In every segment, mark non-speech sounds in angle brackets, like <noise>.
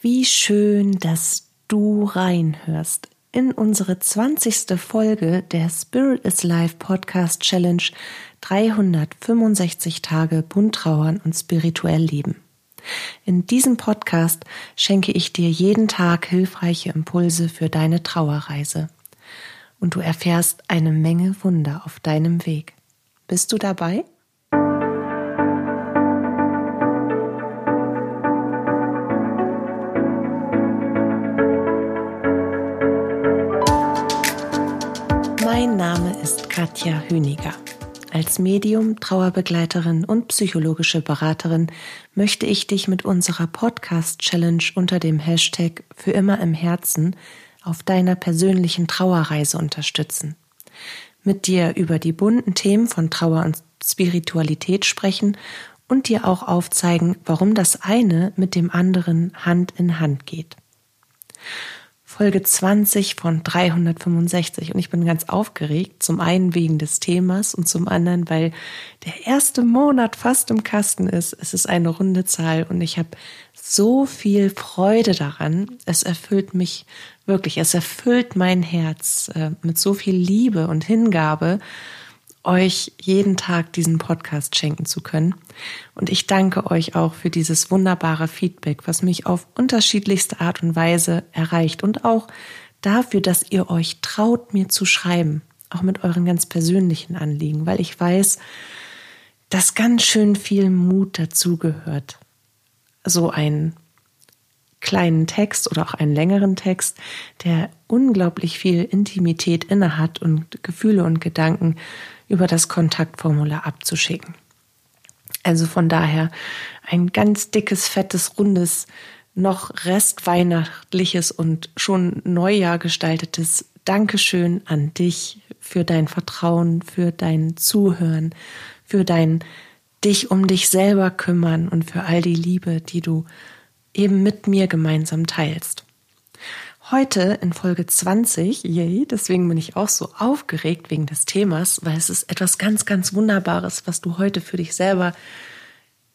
Wie schön, dass du reinhörst in unsere 20. Folge der Spirit is Life Podcast Challenge 365 Tage bunt trauern und spirituell leben. In diesem Podcast schenke ich dir jeden Tag hilfreiche Impulse für deine Trauerreise. Und du erfährst eine Menge Wunder auf deinem Weg. Bist du dabei? Katja Hüniger. Als Medium, Trauerbegleiterin und psychologische Beraterin möchte ich dich mit unserer Podcast-Challenge unter dem Hashtag Für immer im Herzen auf deiner persönlichen Trauerreise unterstützen. Mit dir über die bunten Themen von Trauer und Spiritualität sprechen und dir auch aufzeigen, warum das eine mit dem anderen Hand in Hand geht. Folge 20 von 365 und ich bin ganz aufgeregt, zum einen wegen des Themas und zum anderen, weil der erste Monat fast im Kasten ist. Es ist eine runde Zahl und ich habe so viel Freude daran. Es erfüllt mich wirklich, es erfüllt mein Herz äh, mit so viel Liebe und Hingabe euch jeden Tag diesen Podcast schenken zu können. Und ich danke euch auch für dieses wunderbare Feedback, was mich auf unterschiedlichste Art und Weise erreicht und auch dafür, dass ihr euch traut, mir zu schreiben, auch mit euren ganz persönlichen Anliegen, weil ich weiß, dass ganz schön viel Mut dazu gehört, so einen kleinen Text oder auch einen längeren Text, der unglaublich viel Intimität innehat und Gefühle und Gedanken über das Kontaktformular abzuschicken. Also von daher ein ganz dickes, fettes, rundes, noch restweihnachtliches und schon Neujahr gestaltetes Dankeschön an dich für dein Vertrauen, für dein Zuhören, für dein dich um dich selber kümmern und für all die Liebe, die du eben mit mir gemeinsam teilst. Heute in Folge 20, yay, deswegen bin ich auch so aufgeregt wegen des Themas, weil es ist etwas ganz, ganz Wunderbares, was du heute für dich selber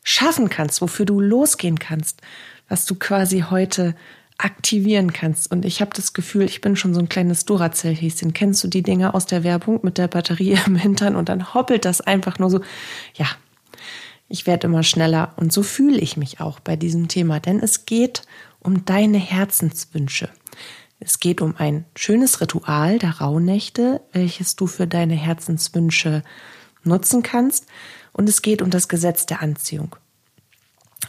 schaffen kannst, wofür du losgehen kannst, was du quasi heute aktivieren kannst. Und ich habe das Gefühl, ich bin schon so ein kleines Duracell-Häschen. Kennst du die Dinger aus der Werbung mit der Batterie <laughs> im Hintern und dann hoppelt das einfach nur so. Ja, ich werde immer schneller und so fühle ich mich auch bei diesem Thema, denn es geht um deine Herzenswünsche. Es geht um ein schönes Ritual der Rauhnächte, welches du für deine Herzenswünsche nutzen kannst. Und es geht um das Gesetz der Anziehung.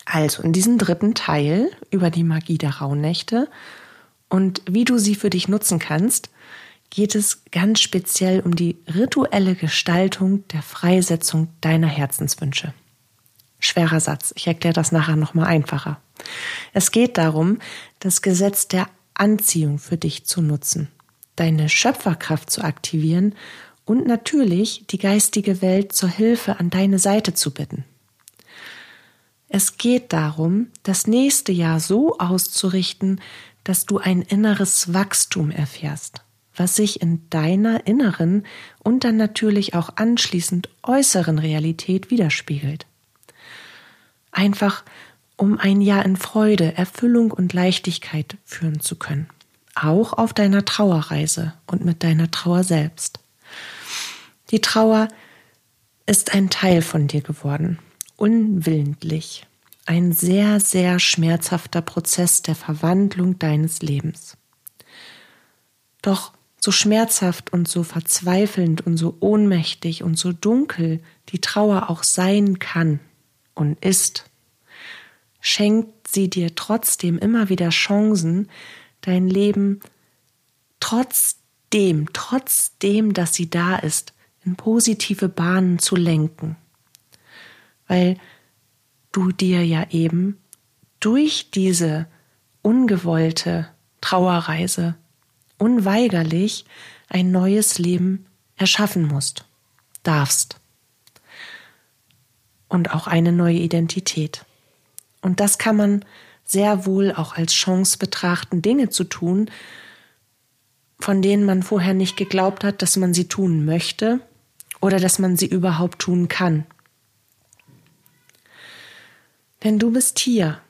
Also in diesem dritten Teil über die Magie der Rauhnächte und wie du sie für dich nutzen kannst, geht es ganz speziell um die rituelle Gestaltung der Freisetzung deiner Herzenswünsche. Schwerer Satz, ich erkläre das nachher nochmal einfacher. Es geht darum, das Gesetz der Anziehung für dich zu nutzen, deine Schöpferkraft zu aktivieren und natürlich die geistige Welt zur Hilfe an deine Seite zu bitten. Es geht darum, das nächste Jahr so auszurichten, dass du ein inneres Wachstum erfährst, was sich in deiner inneren und dann natürlich auch anschließend äußeren Realität widerspiegelt. Einfach um ein Jahr in Freude, Erfüllung und Leichtigkeit führen zu können. Auch auf deiner Trauerreise und mit deiner Trauer selbst. Die Trauer ist ein Teil von dir geworden, unwillentlich. Ein sehr, sehr schmerzhafter Prozess der Verwandlung deines Lebens. Doch so schmerzhaft und so verzweifelnd und so ohnmächtig und so dunkel die Trauer auch sein kann und ist, schenkt sie dir trotzdem immer wieder Chancen, dein Leben trotzdem, trotzdem, dass sie da ist, in positive Bahnen zu lenken. Weil du dir ja eben durch diese ungewollte Trauerreise unweigerlich ein neues Leben erschaffen musst, darfst. Und auch eine neue Identität. Und das kann man sehr wohl auch als Chance betrachten, Dinge zu tun, von denen man vorher nicht geglaubt hat, dass man sie tun möchte oder dass man sie überhaupt tun kann. Denn du bist hier,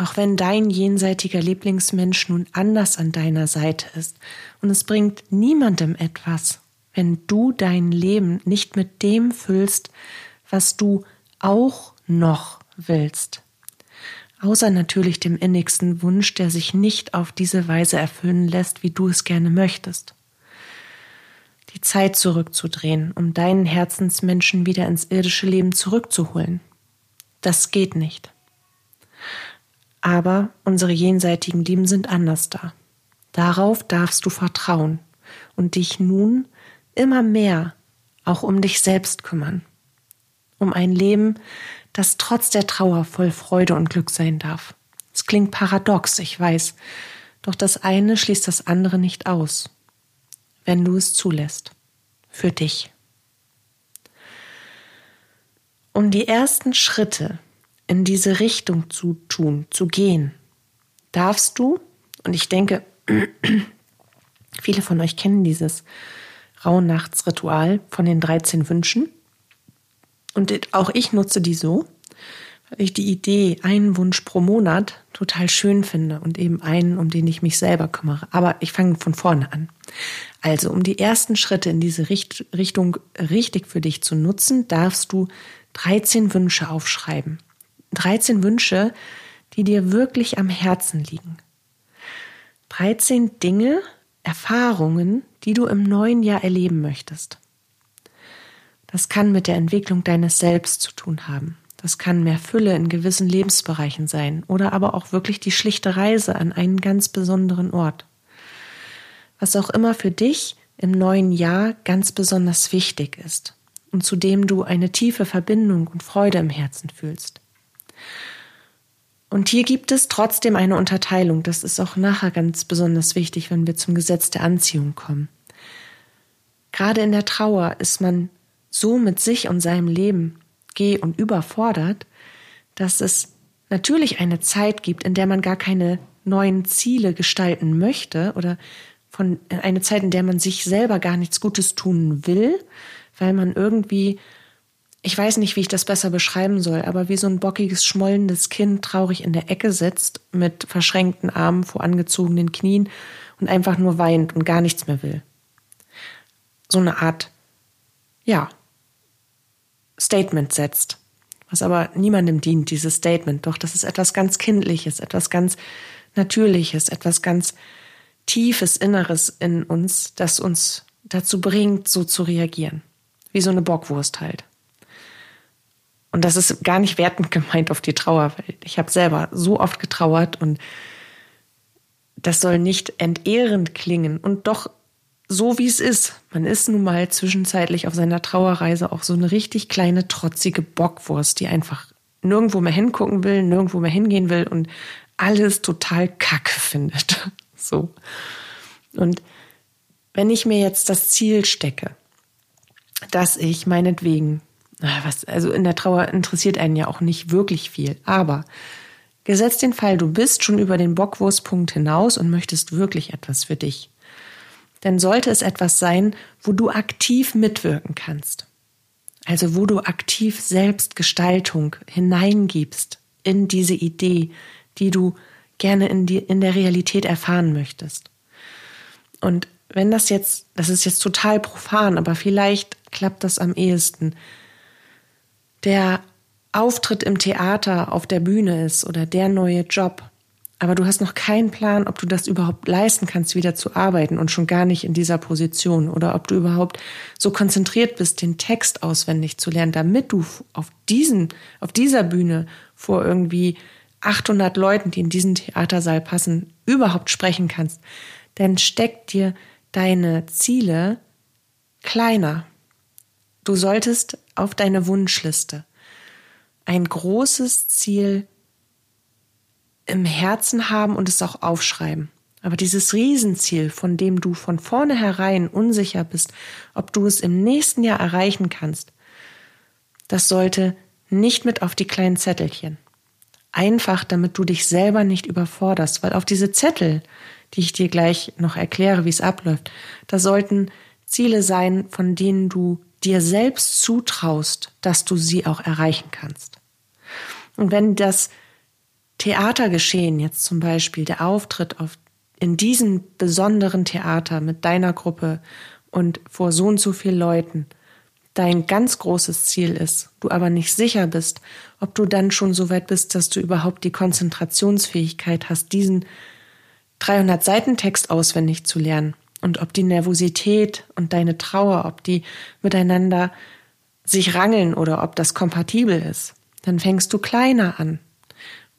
Auch wenn dein jenseitiger Lieblingsmensch nun anders an deiner Seite ist und es bringt niemandem etwas, wenn du dein Leben nicht mit dem füllst, was du auch noch willst. Außer natürlich dem innigsten Wunsch, der sich nicht auf diese Weise erfüllen lässt, wie du es gerne möchtest. Die Zeit zurückzudrehen, um deinen Herzensmenschen wieder ins irdische Leben zurückzuholen. Das geht nicht. Aber unsere jenseitigen Lieben sind anders da. Darauf darfst du vertrauen und dich nun immer mehr auch um dich selbst kümmern. Um ein Leben, das trotz der Trauer voll Freude und Glück sein darf. Es klingt paradox, ich weiß, doch das eine schließt das andere nicht aus, wenn du es zulässt. Für dich. Um die ersten Schritte in diese Richtung zu tun, zu gehen, darfst du, und ich denke, <clears throat> viele von euch kennen dieses Rauhnachtsritual von den 13 Wünschen. Und auch ich nutze die so, weil ich die Idee, einen Wunsch pro Monat total schön finde und eben einen, um den ich mich selber kümmere. Aber ich fange von vorne an. Also, um die ersten Schritte in diese Richtung richtig für dich zu nutzen, darfst du 13 Wünsche aufschreiben. 13 Wünsche, die dir wirklich am Herzen liegen. 13 Dinge, Erfahrungen, die du im neuen Jahr erleben möchtest. Das kann mit der Entwicklung deines Selbst zu tun haben. Das kann mehr Fülle in gewissen Lebensbereichen sein oder aber auch wirklich die schlichte Reise an einen ganz besonderen Ort. Was auch immer für dich im neuen Jahr ganz besonders wichtig ist und zu dem du eine tiefe Verbindung und Freude im Herzen fühlst. Und hier gibt es trotzdem eine Unterteilung. Das ist auch nachher ganz besonders wichtig, wenn wir zum Gesetz der Anziehung kommen. Gerade in der Trauer ist man so mit sich und seinem Leben geh und überfordert, dass es natürlich eine Zeit gibt, in der man gar keine neuen Ziele gestalten möchte oder von eine Zeit, in der man sich selber gar nichts Gutes tun will, weil man irgendwie ich weiß nicht, wie ich das besser beschreiben soll, aber wie so ein bockiges, schmollendes Kind traurig in der Ecke sitzt, mit verschränkten Armen vor angezogenen Knien und einfach nur weint und gar nichts mehr will. So eine Art, ja, Statement setzt, was aber niemandem dient, dieses Statement. Doch das ist etwas ganz Kindliches, etwas ganz Natürliches, etwas ganz Tiefes, Inneres in uns, das uns dazu bringt, so zu reagieren. Wie so eine Bockwurst halt. Und das ist gar nicht wertend <laughs> gemeint auf die Trauerwelt. Ich habe selber so oft getrauert und das soll nicht entehrend klingen und doch so wie es ist. Man ist nun mal zwischenzeitlich auf seiner Trauerreise auch so eine richtig kleine trotzige Bockwurst, die einfach nirgendwo mehr hingucken will, nirgendwo mehr hingehen will und alles total kacke <laughs> findet. So. Und wenn ich mir jetzt das Ziel stecke, dass ich meinetwegen was, also in der Trauer interessiert einen ja auch nicht wirklich viel. Aber gesetzt den Fall, du bist schon über den Bockwurstpunkt hinaus und möchtest wirklich etwas für dich. Dann sollte es etwas sein, wo du aktiv mitwirken kannst. Also wo du aktiv Selbstgestaltung hineingibst in diese Idee, die du gerne in, die, in der Realität erfahren möchtest. Und wenn das jetzt, das ist jetzt total profan, aber vielleicht klappt das am ehesten, der Auftritt im Theater auf der Bühne ist oder der neue Job, aber du hast noch keinen Plan, ob du das überhaupt leisten kannst, wieder zu arbeiten und schon gar nicht in dieser Position oder ob du überhaupt so konzentriert bist, den Text auswendig zu lernen, damit du auf diesen, auf dieser Bühne vor irgendwie 800 Leuten, die in diesen Theatersaal passen, überhaupt sprechen kannst, dann steckt dir deine Ziele kleiner. Du solltest auf deine Wunschliste ein großes Ziel im Herzen haben und es auch aufschreiben. Aber dieses Riesenziel, von dem du von vornherein unsicher bist, ob du es im nächsten Jahr erreichen kannst, das sollte nicht mit auf die kleinen Zettelchen. Einfach, damit du dich selber nicht überforderst, weil auf diese Zettel, die ich dir gleich noch erkläre, wie es abläuft, da sollten Ziele sein, von denen du dir selbst zutraust, dass du sie auch erreichen kannst. Und wenn das Theatergeschehen, jetzt zum Beispiel der Auftritt auf, in diesem besonderen Theater mit deiner Gruppe und vor so und so vielen Leuten, dein ganz großes Ziel ist, du aber nicht sicher bist, ob du dann schon so weit bist, dass du überhaupt die Konzentrationsfähigkeit hast, diesen 300 Seiten Text auswendig zu lernen und ob die Nervosität und deine Trauer, ob die miteinander sich rangeln oder ob das kompatibel ist, dann fängst du kleiner an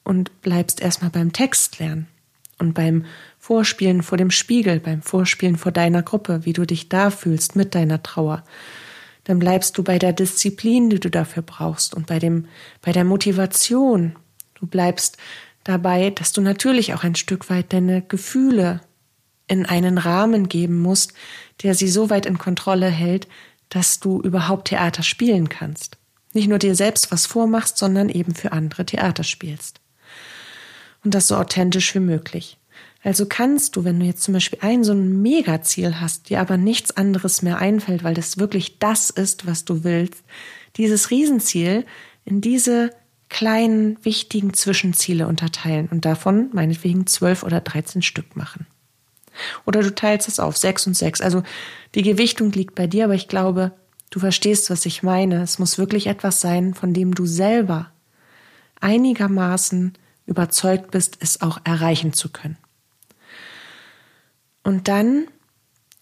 und bleibst erstmal beim Text lernen und beim Vorspielen vor dem Spiegel, beim Vorspielen vor deiner Gruppe, wie du dich da fühlst mit deiner Trauer dann bleibst du bei der Disziplin, die du dafür brauchst und bei dem, bei der Motivation. Du bleibst dabei, dass du natürlich auch ein Stück weit deine Gefühle in einen Rahmen geben musst, der sie so weit in Kontrolle hält, dass du überhaupt Theater spielen kannst. Nicht nur dir selbst was vormachst, sondern eben für andere Theater spielst. Und das so authentisch wie möglich. Also kannst du, wenn du jetzt zum Beispiel ein so ein Megaziel hast, dir aber nichts anderes mehr einfällt, weil das wirklich das ist, was du willst, dieses Riesenziel in diese kleinen, wichtigen Zwischenziele unterteilen und davon meinetwegen zwölf oder dreizehn Stück machen. Oder du teilst es auf sechs und sechs. Also die Gewichtung liegt bei dir, aber ich glaube, du verstehst, was ich meine. Es muss wirklich etwas sein, von dem du selber einigermaßen überzeugt bist, es auch erreichen zu können. Und dann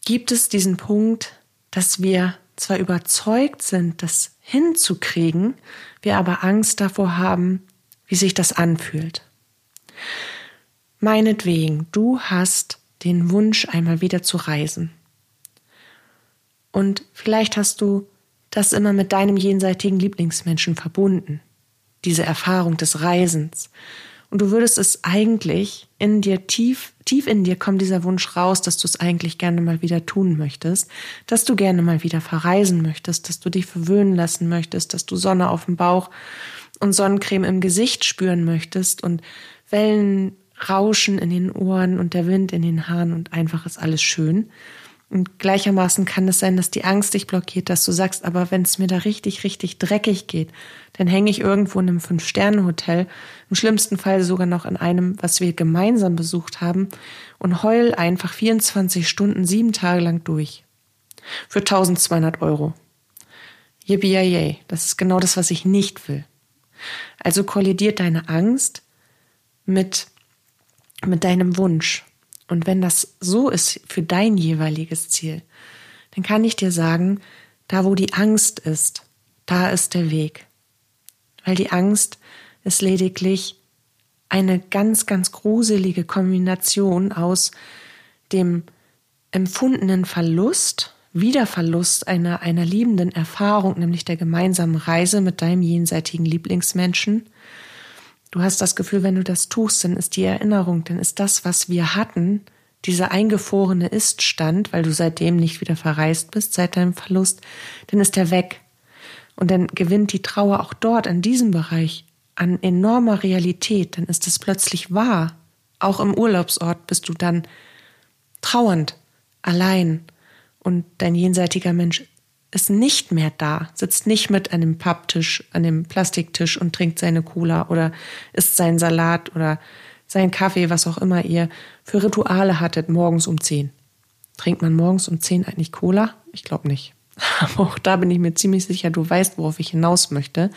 gibt es diesen Punkt, dass wir zwar überzeugt sind, das hinzukriegen, wir aber Angst davor haben, wie sich das anfühlt. Meinetwegen, du hast den Wunsch, einmal wieder zu reisen. Und vielleicht hast du das immer mit deinem jenseitigen Lieblingsmenschen verbunden, diese Erfahrung des Reisens. Und du würdest es eigentlich in dir tief, tief in dir kommt dieser Wunsch raus, dass du es eigentlich gerne mal wieder tun möchtest, dass du gerne mal wieder verreisen möchtest, dass du dich verwöhnen lassen möchtest, dass du Sonne auf dem Bauch und Sonnencreme im Gesicht spüren möchtest und Wellen rauschen in den Ohren und der Wind in den Haaren und einfach ist alles schön. Und gleichermaßen kann es sein, dass die Angst dich blockiert, dass du sagst, aber wenn es mir da richtig, richtig dreckig geht, dann hänge ich irgendwo in einem Fünf-Sterne-Hotel, im schlimmsten Fall sogar noch in einem, was wir gemeinsam besucht haben, und heul einfach 24 Stunden, sieben Tage lang durch. Für 1200 Euro. Yippie Das ist genau das, was ich nicht will. Also kollidiert deine Angst mit, mit deinem Wunsch. Und wenn das so ist für dein jeweiliges Ziel, dann kann ich dir sagen, da wo die Angst ist, da ist der Weg. Weil die Angst ist lediglich eine ganz, ganz gruselige Kombination aus dem empfundenen Verlust, Wiederverlust einer, einer liebenden Erfahrung, nämlich der gemeinsamen Reise mit deinem jenseitigen Lieblingsmenschen, Du hast das Gefühl, wenn du das tust, dann ist die Erinnerung, dann ist das, was wir hatten, dieser eingefrorene Iststand, weil du seitdem nicht wieder verreist bist, seit deinem Verlust, dann ist er weg. Und dann gewinnt die Trauer auch dort, in diesem Bereich, an enormer Realität. Dann ist es plötzlich wahr. Auch im Urlaubsort bist du dann trauernd, allein. Und dein jenseitiger Mensch ist nicht mehr da, sitzt nicht mit an dem Papptisch, an dem Plastiktisch und trinkt seine Cola oder isst seinen Salat oder seinen Kaffee, was auch immer ihr für Rituale hattet, morgens um zehn. Trinkt man morgens um zehn eigentlich Cola? Ich glaube nicht. <laughs> Aber auch da bin ich mir ziemlich sicher, du weißt, worauf ich hinaus möchte.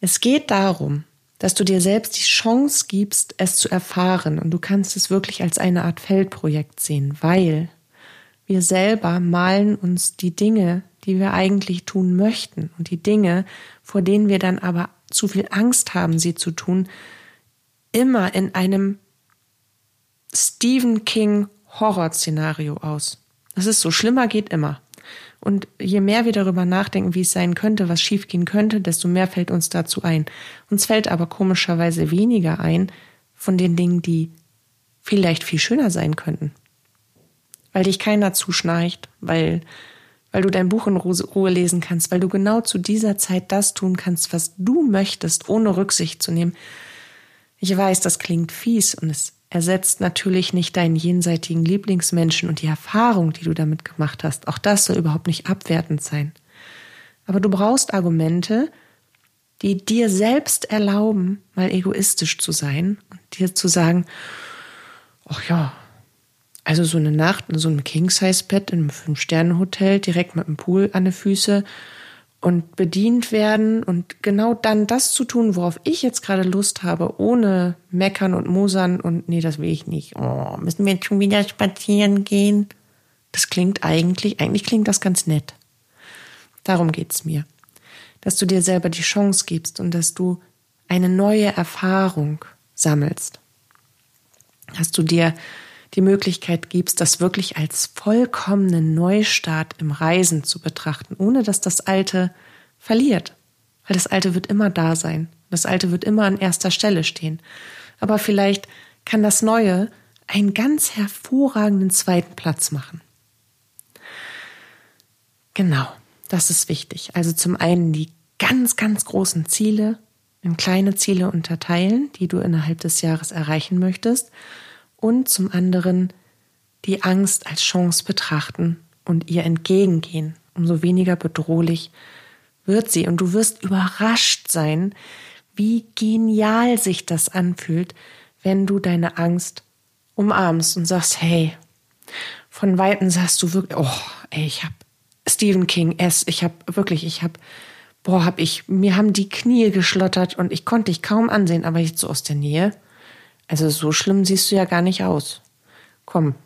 Es geht darum, dass du dir selbst die Chance gibst, es zu erfahren und du kannst es wirklich als eine Art Feldprojekt sehen, weil wir selber malen uns die Dinge, die wir eigentlich tun möchten und die Dinge, vor denen wir dann aber zu viel Angst haben, sie zu tun, immer in einem Stephen King Horrorszenario aus. Das ist so, schlimmer geht immer. Und je mehr wir darüber nachdenken, wie es sein könnte, was schiefgehen könnte, desto mehr fällt uns dazu ein. Uns fällt aber komischerweise weniger ein von den Dingen, die vielleicht viel schöner sein könnten weil dich keiner zuschnarcht, weil, weil du dein Buch in Ruhe lesen kannst, weil du genau zu dieser Zeit das tun kannst, was du möchtest, ohne Rücksicht zu nehmen. Ich weiß, das klingt fies und es ersetzt natürlich nicht deinen jenseitigen Lieblingsmenschen und die Erfahrung, die du damit gemacht hast. Auch das soll überhaupt nicht abwertend sein. Aber du brauchst Argumente, die dir selbst erlauben, mal egoistisch zu sein und dir zu sagen, ach ja, also so eine Nacht in so einem King-Size-Bett in einem Fünf-Sterne-Hotel direkt mit dem Pool an den Füßen und bedient werden und genau dann das zu tun, worauf ich jetzt gerade Lust habe, ohne meckern und mosern und nee, das will ich nicht. Oh, müssen wir jetzt schon wieder spazieren gehen? Das klingt eigentlich, eigentlich klingt das ganz nett. Darum geht's mir. Dass du dir selber die Chance gibst und dass du eine neue Erfahrung sammelst. Dass du dir die Möglichkeit gibst, das wirklich als vollkommenen Neustart im Reisen zu betrachten, ohne dass das Alte verliert. Weil das Alte wird immer da sein. Das Alte wird immer an erster Stelle stehen. Aber vielleicht kann das Neue einen ganz hervorragenden zweiten Platz machen. Genau, das ist wichtig. Also zum einen die ganz, ganz großen Ziele in kleine Ziele unterteilen, die du innerhalb des Jahres erreichen möchtest und zum anderen die Angst als Chance betrachten und ihr entgegengehen. Umso weniger bedrohlich wird sie. Und du wirst überrascht sein, wie genial sich das anfühlt, wenn du deine Angst umarmst und sagst, hey, von Weitem sagst du wirklich, oh, ey, ich hab Stephen King S, ich hab wirklich, ich hab, boah, hab ich, mir haben die Knie geschlottert und ich konnte dich kaum ansehen, aber jetzt so aus der Nähe also so schlimm siehst du ja gar nicht aus. Komm,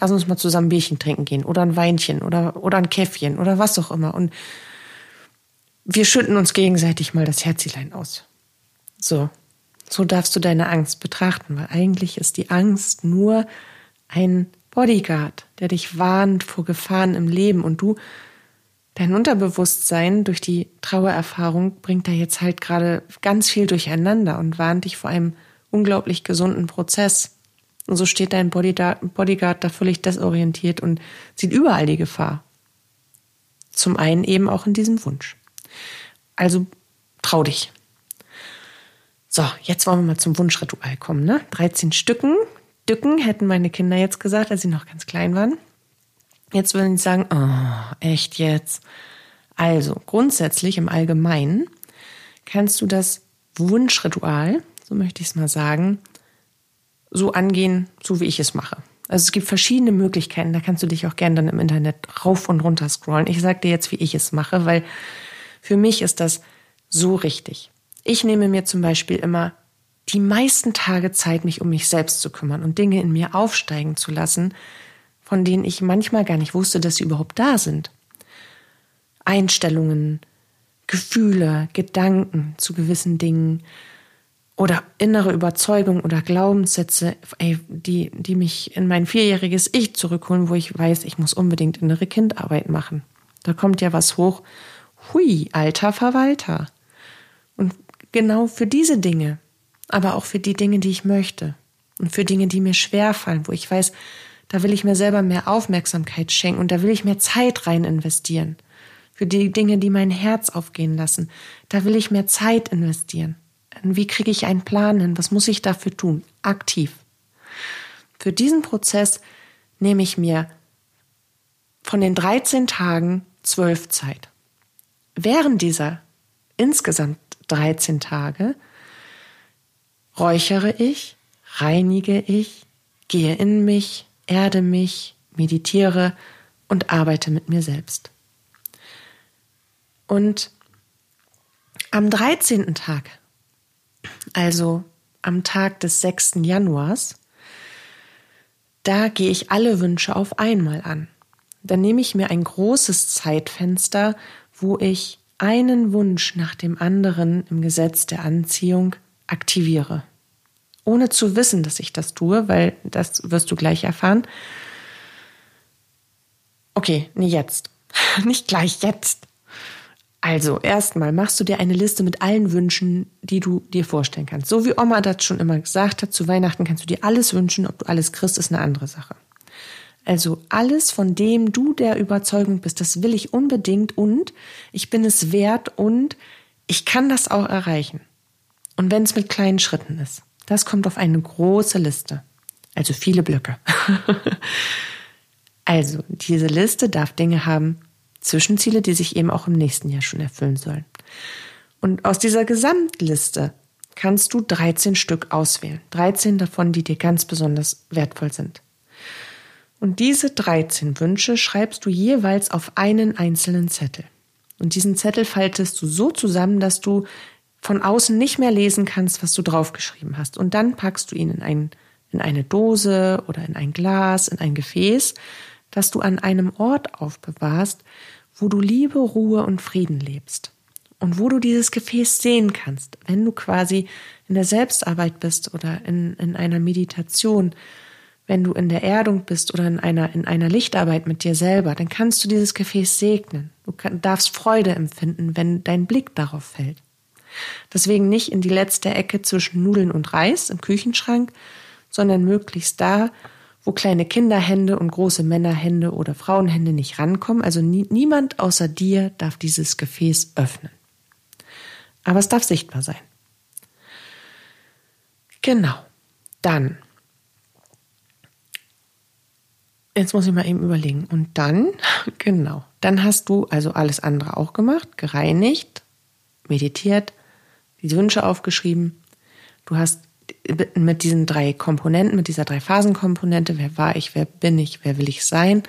lass uns mal zusammen Bierchen trinken gehen oder ein Weinchen oder, oder ein Käffchen oder was auch immer. Und wir schütten uns gegenseitig mal das Herzlein aus. So, so darfst du deine Angst betrachten, weil eigentlich ist die Angst nur ein Bodyguard, der dich warnt vor Gefahren im Leben und du, dein Unterbewusstsein durch die Trauererfahrung bringt da jetzt halt gerade ganz viel durcheinander und warnt dich vor einem unglaublich gesunden Prozess. Und so steht dein Bodyguard da völlig desorientiert und sieht überall die Gefahr. Zum einen eben auch in diesem Wunsch. Also trau dich. So, jetzt wollen wir mal zum Wunschritual kommen. Ne? 13 Stücken. Dücken hätten meine Kinder jetzt gesagt, als sie noch ganz klein waren. Jetzt würden sie sagen, oh, echt jetzt. Also, grundsätzlich im Allgemeinen kannst du das Wunschritual so möchte ich es mal sagen, so angehen, so wie ich es mache. Also es gibt verschiedene Möglichkeiten, da kannst du dich auch gerne dann im Internet rauf und runter scrollen. Ich sage dir jetzt, wie ich es mache, weil für mich ist das so richtig. Ich nehme mir zum Beispiel immer die meisten Tage Zeit, mich um mich selbst zu kümmern und Dinge in mir aufsteigen zu lassen, von denen ich manchmal gar nicht wusste, dass sie überhaupt da sind. Einstellungen, Gefühle, Gedanken zu gewissen Dingen, oder innere Überzeugung oder Glaubenssätze, ey, die, die mich in mein vierjähriges Ich zurückholen, wo ich weiß, ich muss unbedingt innere Kindarbeit machen. Da kommt ja was hoch. Hui, alter Verwalter. Und genau für diese Dinge, aber auch für die Dinge, die ich möchte und für Dinge, die mir schwerfallen, wo ich weiß, da will ich mir selber mehr Aufmerksamkeit schenken und da will ich mehr Zeit rein investieren. Für die Dinge, die mein Herz aufgehen lassen, da will ich mehr Zeit investieren. Wie kriege ich einen Plan hin? Was muss ich dafür tun? Aktiv. Für diesen Prozess nehme ich mir von den 13 Tagen 12 Zeit. Während dieser insgesamt 13 Tage räuchere ich, reinige ich, gehe in mich, erde mich, meditiere und arbeite mit mir selbst. Und am 13. Tag also am Tag des 6. Januars, da gehe ich alle Wünsche auf einmal an. Dann nehme ich mir ein großes Zeitfenster, wo ich einen Wunsch nach dem anderen im Gesetz der Anziehung aktiviere. Ohne zu wissen, dass ich das tue, weil das wirst du gleich erfahren. Okay, nee, jetzt. <laughs> Nicht gleich jetzt. Also, erstmal machst du dir eine Liste mit allen Wünschen, die du dir vorstellen kannst. So wie Oma das schon immer gesagt hat, zu Weihnachten kannst du dir alles wünschen, ob du alles kriegst, ist eine andere Sache. Also alles, von dem du der Überzeugung bist, das will ich unbedingt und ich bin es wert und ich kann das auch erreichen. Und wenn es mit kleinen Schritten ist, das kommt auf eine große Liste. Also viele Blöcke. <laughs> also diese Liste darf Dinge haben, Zwischenziele, die sich eben auch im nächsten Jahr schon erfüllen sollen. Und aus dieser Gesamtliste kannst du 13 Stück auswählen. 13 davon, die dir ganz besonders wertvoll sind. Und diese 13 Wünsche schreibst du jeweils auf einen einzelnen Zettel. Und diesen Zettel faltest du so zusammen, dass du von außen nicht mehr lesen kannst, was du draufgeschrieben hast. Und dann packst du ihn in, ein, in eine Dose oder in ein Glas, in ein Gefäß, das du an einem Ort aufbewahrst, wo du Liebe, Ruhe und Frieden lebst. Und wo du dieses Gefäß sehen kannst, wenn du quasi in der Selbstarbeit bist oder in, in einer Meditation, wenn du in der Erdung bist oder in einer, in einer Lichtarbeit mit dir selber, dann kannst du dieses Gefäß segnen. Du kann, darfst Freude empfinden, wenn dein Blick darauf fällt. Deswegen nicht in die letzte Ecke zwischen Nudeln und Reis im Küchenschrank, sondern möglichst da, wo kleine Kinderhände und große Männerhände oder Frauenhände nicht rankommen. Also nie, niemand außer dir darf dieses Gefäß öffnen. Aber es darf sichtbar sein. Genau. Dann. Jetzt muss ich mal eben überlegen. Und dann, <laughs> genau, dann hast du also alles andere auch gemacht, gereinigt, meditiert, die Wünsche aufgeschrieben. Du hast mit diesen drei Komponenten, mit dieser drei Phasenkomponente, wer war ich, wer bin ich, wer will ich sein,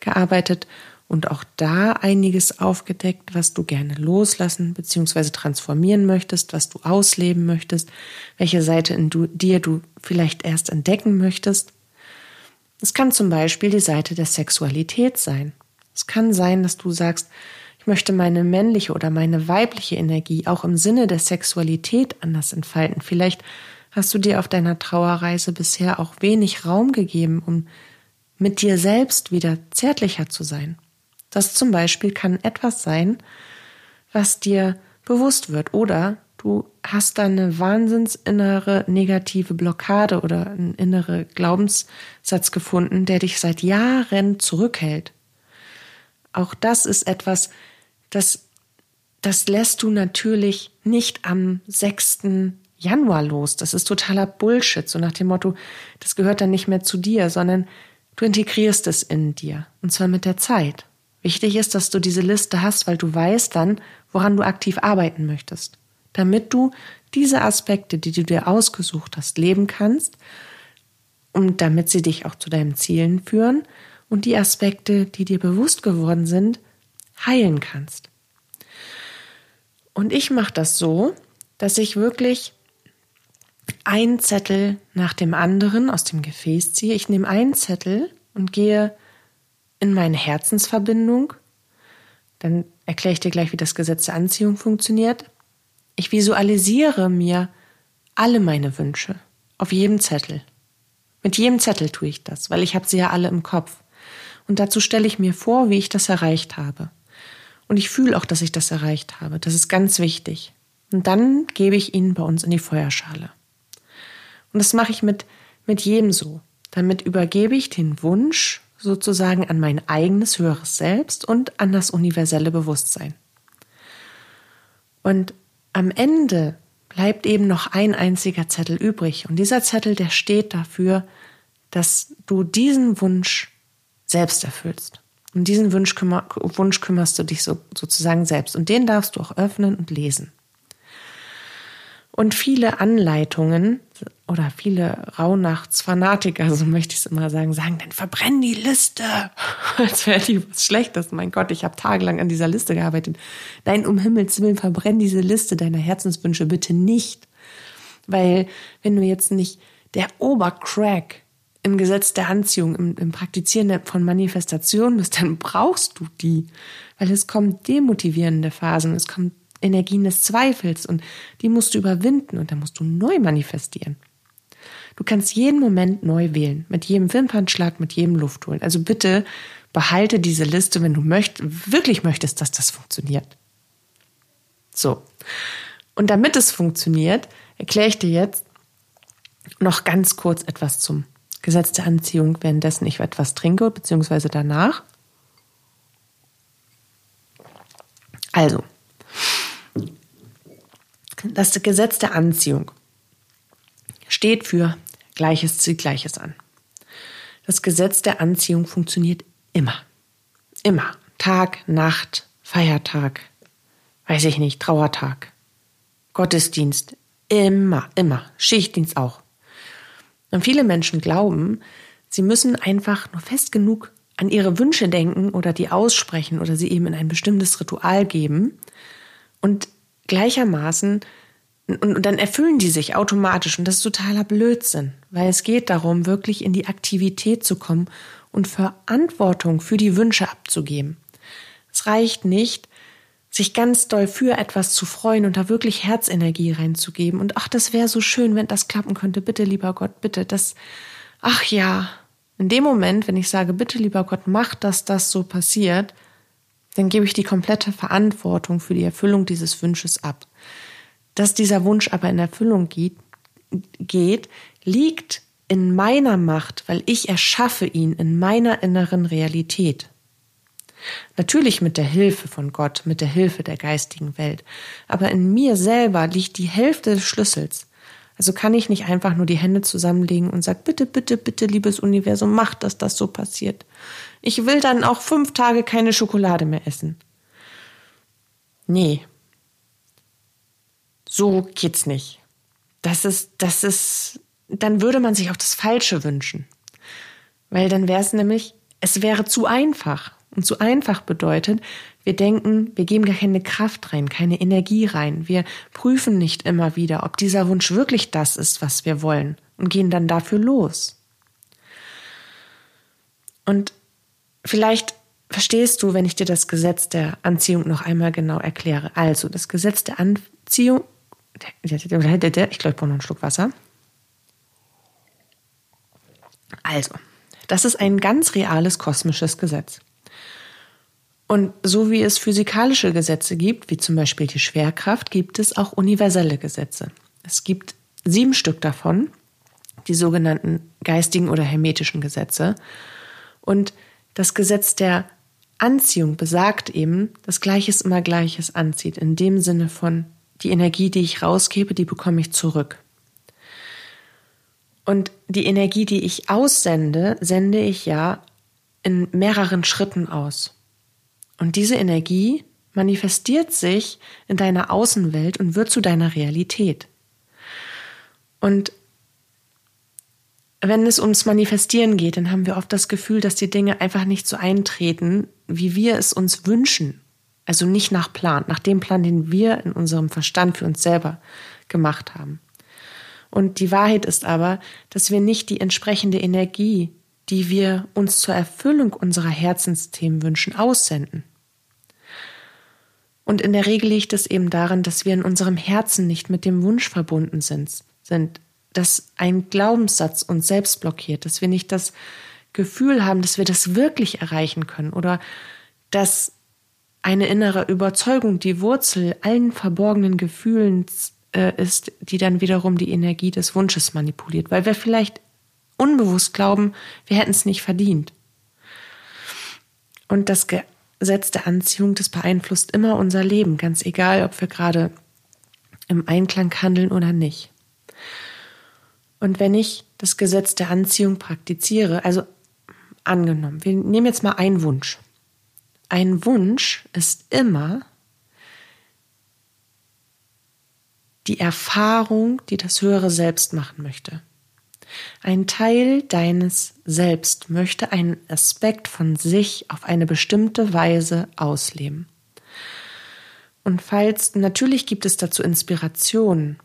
gearbeitet und auch da einiges aufgedeckt, was du gerne loslassen bzw. transformieren möchtest, was du ausleben möchtest, welche Seite in du, dir du vielleicht erst entdecken möchtest. Es kann zum Beispiel die Seite der Sexualität sein. Es kann sein, dass du sagst, ich möchte meine männliche oder meine weibliche Energie auch im Sinne der Sexualität anders entfalten. Vielleicht hast du dir auf deiner Trauerreise bisher auch wenig Raum gegeben, um mit dir selbst wieder zärtlicher zu sein. Das zum Beispiel kann etwas sein, was dir bewusst wird oder du hast da eine wahnsinnsinnere negative Blockade oder einen innere Glaubenssatz gefunden, der dich seit Jahren zurückhält. Auch das ist etwas, das, das lässt du natürlich nicht am 6. Januar los. Das ist totaler Bullshit. So nach dem Motto, das gehört dann nicht mehr zu dir, sondern du integrierst es in dir. Und zwar mit der Zeit. Wichtig ist, dass du diese Liste hast, weil du weißt dann, woran du aktiv arbeiten möchtest. Damit du diese Aspekte, die du dir ausgesucht hast, leben kannst und damit sie dich auch zu deinen Zielen führen und die Aspekte, die dir bewusst geworden sind, heilen kannst. Und ich mache das so, dass ich wirklich einen Zettel nach dem anderen aus dem Gefäß ziehe. Ich nehme einen Zettel und gehe in meine Herzensverbindung. Dann erkläre ich dir gleich, wie das Gesetz der Anziehung funktioniert. Ich visualisiere mir alle meine Wünsche auf jedem Zettel. Mit jedem Zettel tue ich das, weil ich habe sie ja alle im Kopf. Und dazu stelle ich mir vor, wie ich das erreicht habe. Und ich fühle auch, dass ich das erreicht habe. Das ist ganz wichtig. Und dann gebe ich ihn bei uns in die Feuerschale. Und das mache ich mit, mit jedem so. Damit übergebe ich den Wunsch sozusagen an mein eigenes höheres Selbst und an das universelle Bewusstsein. Und am Ende bleibt eben noch ein einziger Zettel übrig. Und dieser Zettel, der steht dafür, dass du diesen Wunsch selbst erfüllst. Um diesen Wunsch, kümmer, Wunsch kümmerst du dich so, sozusagen selbst. Und den darfst du auch öffnen und lesen. Und viele Anleitungen oder viele Rauhnachtsfanatiker, so möchte ich es immer sagen, sagen, dann verbrenn die Liste. <laughs> Als wäre die was Schlechtes. Mein Gott, ich habe tagelang an dieser Liste gearbeitet. Nein, um Himmels Willen, verbrenn diese Liste deiner Herzenswünsche bitte nicht. Weil wenn du jetzt nicht der Obercrack im Gesetz der Anziehung, im, im Praktizieren von Manifestation bist, dann brauchst du die. Weil es kommen demotivierende Phasen, es kommen Energien des Zweifels und die musst du überwinden und dann musst du neu manifestieren. Du kannst jeden Moment neu wählen, mit jedem Wimpernschlag, mit jedem Luftholen. Also bitte behalte diese Liste, wenn du möcht, wirklich möchtest, dass das funktioniert. So. Und damit es funktioniert, erkläre ich dir jetzt noch ganz kurz etwas zum Gesetz der Anziehung, währenddessen ich etwas trinke, beziehungsweise danach. Also, das Gesetz der Anziehung steht für Gleiches zieht Gleiches an. Das Gesetz der Anziehung funktioniert immer. Immer. Tag, Nacht, Feiertag, weiß ich nicht, Trauertag. Gottesdienst, immer, immer, Schichtdienst auch. Und viele Menschen glauben, sie müssen einfach nur fest genug an ihre Wünsche denken oder die aussprechen oder sie eben in ein bestimmtes Ritual geben und gleichermaßen und dann erfüllen die sich automatisch und das ist totaler Blödsinn, weil es geht darum, wirklich in die Aktivität zu kommen und Verantwortung für die Wünsche abzugeben. Es reicht nicht, sich ganz doll für etwas zu freuen und da wirklich Herzenergie reinzugeben und ach, das wäre so schön, wenn das klappen könnte. Bitte, lieber Gott, bitte, das, ach ja. In dem Moment, wenn ich sage, bitte, lieber Gott, mach, dass das so passiert, dann gebe ich die komplette Verantwortung für die Erfüllung dieses Wünsches ab. Dass dieser Wunsch aber in Erfüllung geht, geht liegt in meiner Macht, weil ich erschaffe ihn in meiner inneren Realität. Natürlich mit der Hilfe von Gott, mit der Hilfe der geistigen Welt. Aber in mir selber liegt die Hälfte des Schlüssels. Also kann ich nicht einfach nur die Hände zusammenlegen und sagen, bitte, bitte, bitte, liebes Universum, mach, dass das so passiert. Ich will dann auch fünf Tage keine Schokolade mehr essen. Nee. So geht's nicht. Das ist, das ist, dann würde man sich auch das Falsche wünschen. Weil dann wäre es nämlich, es wäre zu einfach. Und zu einfach bedeutet, wir denken, wir geben gar keine Kraft rein, keine Energie rein. Wir prüfen nicht immer wieder, ob dieser Wunsch wirklich das ist, was wir wollen und gehen dann dafür los. Und vielleicht verstehst du, wenn ich dir das Gesetz der Anziehung noch einmal genau erkläre. Also, das Gesetz der Anziehung, ich glaube, ich brauche noch einen Schluck Wasser. Also, das ist ein ganz reales kosmisches Gesetz. Und so wie es physikalische Gesetze gibt, wie zum Beispiel die Schwerkraft, gibt es auch universelle Gesetze. Es gibt sieben Stück davon, die sogenannten geistigen oder hermetischen Gesetze. Und das Gesetz der Anziehung besagt eben, dass Gleiches immer Gleiches anzieht, in dem Sinne von, die Energie, die ich rausgebe, die bekomme ich zurück. Und die Energie, die ich aussende, sende ich ja in mehreren Schritten aus. Und diese Energie manifestiert sich in deiner Außenwelt und wird zu deiner Realität. Und wenn es ums Manifestieren geht, dann haben wir oft das Gefühl, dass die Dinge einfach nicht so eintreten, wie wir es uns wünschen. Also nicht nach Plan, nach dem Plan, den wir in unserem Verstand für uns selber gemacht haben. Und die Wahrheit ist aber, dass wir nicht die entsprechende Energie, die wir uns zur Erfüllung unserer Herzensthemen wünschen, aussenden. Und in der Regel liegt es eben daran, dass wir in unserem Herzen nicht mit dem Wunsch verbunden sind, sind, dass ein Glaubenssatz uns selbst blockiert, dass wir nicht das Gefühl haben, dass wir das wirklich erreichen können oder dass eine innere Überzeugung die Wurzel allen verborgenen Gefühlen äh, ist, die dann wiederum die Energie des Wunsches manipuliert, weil wir vielleicht unbewusst glauben, wir hätten es nicht verdient. Und das Gesetz der Anziehung, das beeinflusst immer unser Leben, ganz egal, ob wir gerade im Einklang handeln oder nicht. Und wenn ich das Gesetz der Anziehung praktiziere, also angenommen, wir nehmen jetzt mal einen Wunsch. Ein Wunsch ist immer die Erfahrung, die das höhere Selbst machen möchte. Ein Teil deines Selbst möchte einen Aspekt von sich auf eine bestimmte Weise ausleben. Und falls, natürlich gibt es dazu Inspirationen,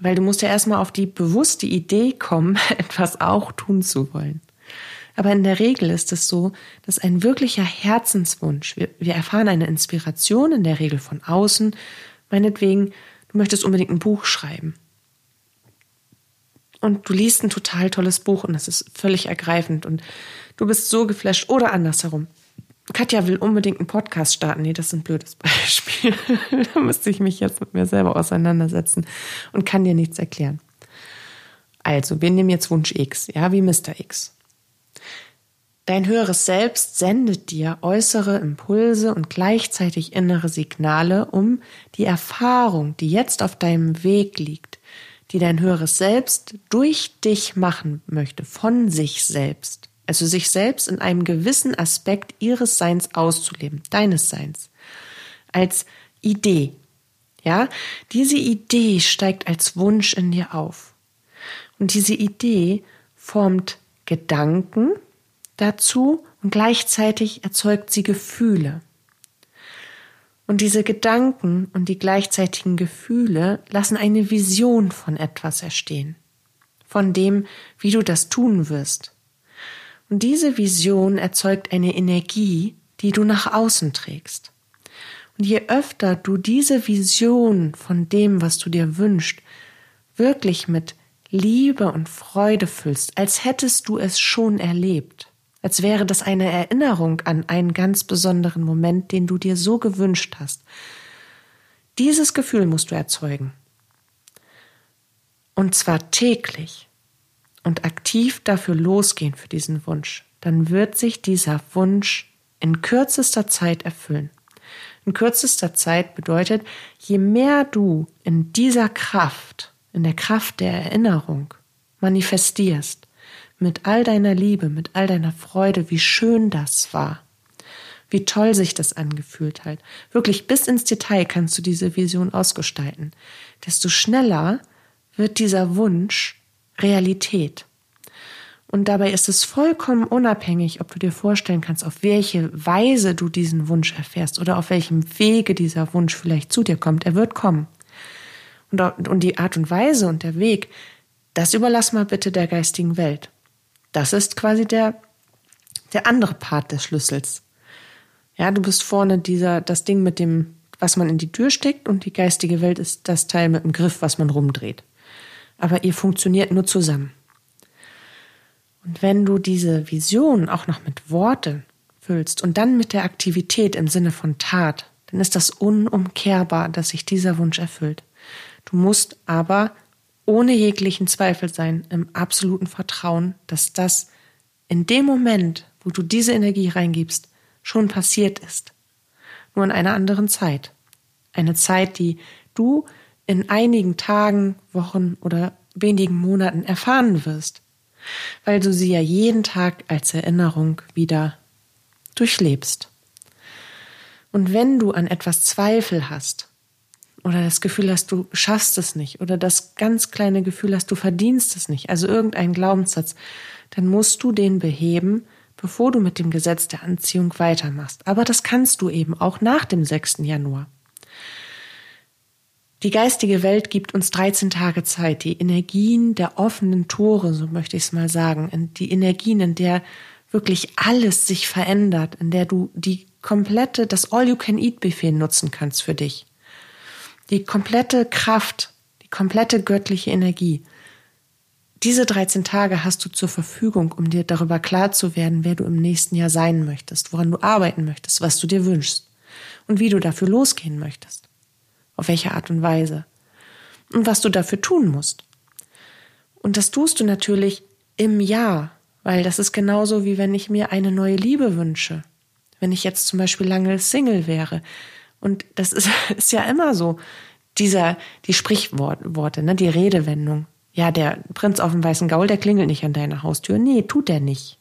weil du musst ja erstmal auf die bewusste Idee kommen, <laughs> etwas auch tun zu wollen. Aber in der Regel ist es so, dass ein wirklicher Herzenswunsch, wir, wir erfahren eine Inspiration in der Regel von außen, meinetwegen, du möchtest unbedingt ein Buch schreiben und du liest ein total tolles Buch und das ist völlig ergreifend und du bist so geflasht oder andersherum. Katja will unbedingt einen Podcast starten. Nee, das ist ein blödes Beispiel. <laughs> da müsste ich mich jetzt mit mir selber auseinandersetzen und kann dir nichts erklären. Also, wir nehmen jetzt Wunsch X, ja, wie Mr. X. Dein höheres Selbst sendet dir äußere Impulse und gleichzeitig innere Signale, um die Erfahrung, die jetzt auf deinem Weg liegt, die dein höheres Selbst durch dich machen möchte, von sich selbst. Also sich selbst in einem gewissen Aspekt ihres Seins auszuleben, deines Seins. Als Idee. Ja, diese Idee steigt als Wunsch in dir auf. Und diese Idee formt Gedanken dazu und gleichzeitig erzeugt sie Gefühle. Und diese Gedanken und die gleichzeitigen Gefühle lassen eine Vision von etwas erstehen, von dem, wie du das tun wirst. Und diese Vision erzeugt eine Energie, die du nach außen trägst. Und je öfter du diese Vision von dem, was du dir wünschst, wirklich mit Liebe und Freude füllst, als hättest du es schon erlebt, als wäre das eine Erinnerung an einen ganz besonderen Moment, den du dir so gewünscht hast. Dieses Gefühl musst du erzeugen. Und zwar täglich und aktiv dafür losgehen für diesen Wunsch. Dann wird sich dieser Wunsch in kürzester Zeit erfüllen. In kürzester Zeit bedeutet, je mehr du in dieser Kraft, in der Kraft der Erinnerung manifestierst, mit all deiner Liebe, mit all deiner Freude, wie schön das war, wie toll sich das angefühlt hat. Wirklich bis ins Detail kannst du diese Vision ausgestalten. Desto schneller wird dieser Wunsch Realität. Und dabei ist es vollkommen unabhängig, ob du dir vorstellen kannst, auf welche Weise du diesen Wunsch erfährst oder auf welchem Wege dieser Wunsch vielleicht zu dir kommt. Er wird kommen. Und, und die Art und Weise und der Weg, das überlass mal bitte der geistigen Welt. Das ist quasi der, der andere Part des Schlüssels. Ja, du bist vorne dieser, das Ding mit dem, was man in die Tür steckt und die geistige Welt ist das Teil mit dem Griff, was man rumdreht. Aber ihr funktioniert nur zusammen. Und wenn du diese Vision auch noch mit Worte füllst und dann mit der Aktivität im Sinne von Tat, dann ist das unumkehrbar, dass sich dieser Wunsch erfüllt. Du musst aber ohne jeglichen Zweifel sein, im absoluten Vertrauen, dass das in dem Moment, wo du diese Energie reingibst, schon passiert ist. Nur in einer anderen Zeit. Eine Zeit, die du in einigen Tagen, Wochen oder wenigen Monaten erfahren wirst weil du sie ja jeden Tag als Erinnerung wieder durchlebst. Und wenn du an etwas Zweifel hast oder das Gefühl hast, du schaffst es nicht oder das ganz kleine Gefühl hast, du verdienst es nicht, also irgendein Glaubenssatz, dann musst du den beheben, bevor du mit dem Gesetz der Anziehung weitermachst. Aber das kannst du eben auch nach dem 6. Januar. Die geistige Welt gibt uns 13 Tage Zeit, die Energien der offenen Tore, so möchte ich es mal sagen, die Energien, in der wirklich alles sich verändert, in der du die komplette, das All-You-Can-Eat-Buffet nutzen kannst für dich. Die komplette Kraft, die komplette göttliche Energie. Diese 13 Tage hast du zur Verfügung, um dir darüber klar zu werden, wer du im nächsten Jahr sein möchtest, woran du arbeiten möchtest, was du dir wünschst und wie du dafür losgehen möchtest auf welche Art und Weise und was du dafür tun musst. Und das tust du natürlich im Jahr, weil das ist genauso wie wenn ich mir eine neue Liebe wünsche. Wenn ich jetzt zum Beispiel lange Single wäre. Und das ist, <laughs> ist ja immer so. Dieser, die Sprichworte, ne, die Redewendung. Ja, der Prinz auf dem weißen Gaul, der klingelt nicht an deiner Haustür. Nee, tut er nicht.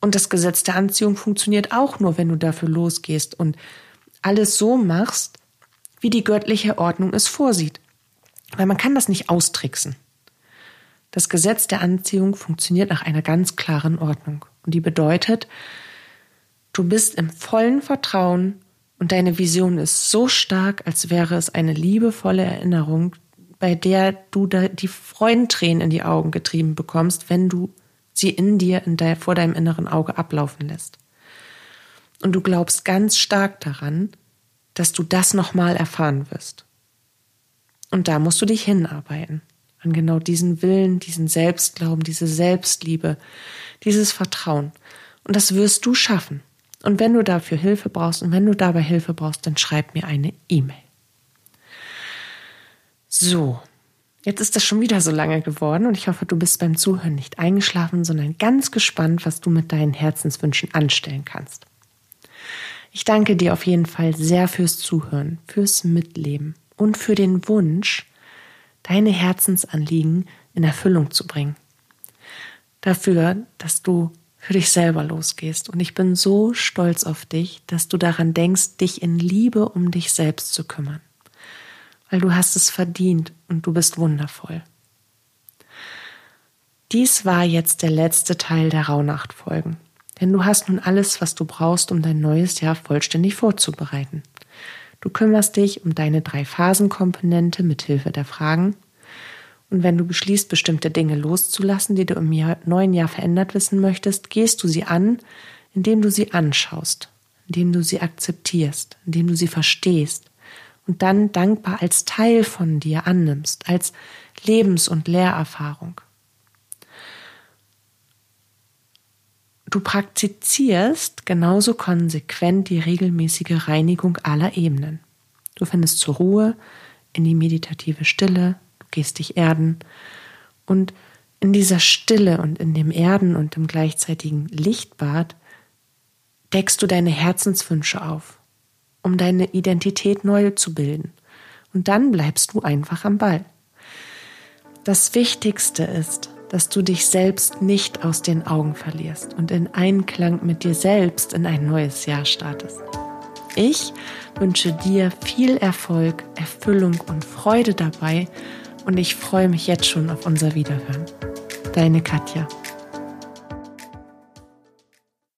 Und das Gesetz der Anziehung funktioniert auch nur, wenn du dafür losgehst und alles so machst, wie die göttliche Ordnung es vorsieht. Weil man kann das nicht austricksen. Das Gesetz der Anziehung funktioniert nach einer ganz klaren Ordnung. Und die bedeutet, du bist im vollen Vertrauen und deine Vision ist so stark, als wäre es eine liebevolle Erinnerung, bei der du die Freudentränen in die Augen getrieben bekommst, wenn du sie in dir, in de vor deinem inneren Auge ablaufen lässt. Und du glaubst ganz stark daran, dass du das nochmal erfahren wirst. Und da musst du dich hinarbeiten. An genau diesen Willen, diesen Selbstglauben, diese Selbstliebe, dieses Vertrauen. Und das wirst du schaffen. Und wenn du dafür Hilfe brauchst und wenn du dabei Hilfe brauchst, dann schreib mir eine E-Mail. So, jetzt ist das schon wieder so lange geworden und ich hoffe, du bist beim Zuhören nicht eingeschlafen, sondern ganz gespannt, was du mit deinen Herzenswünschen anstellen kannst. Ich danke dir auf jeden Fall sehr fürs Zuhören, fürs Mitleben und für den Wunsch, deine Herzensanliegen in Erfüllung zu bringen. Dafür, dass du für dich selber losgehst. Und ich bin so stolz auf dich, dass du daran denkst, dich in Liebe um dich selbst zu kümmern. weil du hast es verdient und du bist wundervoll. Dies war jetzt der letzte Teil der Rauhnacht-Folgen, denn du hast nun alles, was du brauchst, um dein neues Jahr vollständig vorzubereiten. Du kümmerst dich um deine drei Phasenkomponente mit Hilfe der Fragen. Und wenn du beschließt, bestimmte Dinge loszulassen, die du im Jahr, neuen Jahr verändert wissen möchtest, gehst du sie an, indem du sie anschaust, indem du sie akzeptierst, indem du sie verstehst und dann dankbar als Teil von dir annimmst, als Lebens- und Lehrerfahrung. Du praktizierst genauso konsequent die regelmäßige Reinigung aller Ebenen. Du findest zur Ruhe, in die meditative Stille, du gehst dich erden und in dieser Stille und in dem Erden und im gleichzeitigen Lichtbad deckst du deine Herzenswünsche auf, um deine Identität neu zu bilden. Und dann bleibst du einfach am Ball. Das Wichtigste ist, dass du dich selbst nicht aus den Augen verlierst und in Einklang mit dir selbst in ein neues Jahr startest. Ich wünsche dir viel Erfolg, Erfüllung und Freude dabei und ich freue mich jetzt schon auf unser Wiederhören. Deine Katja.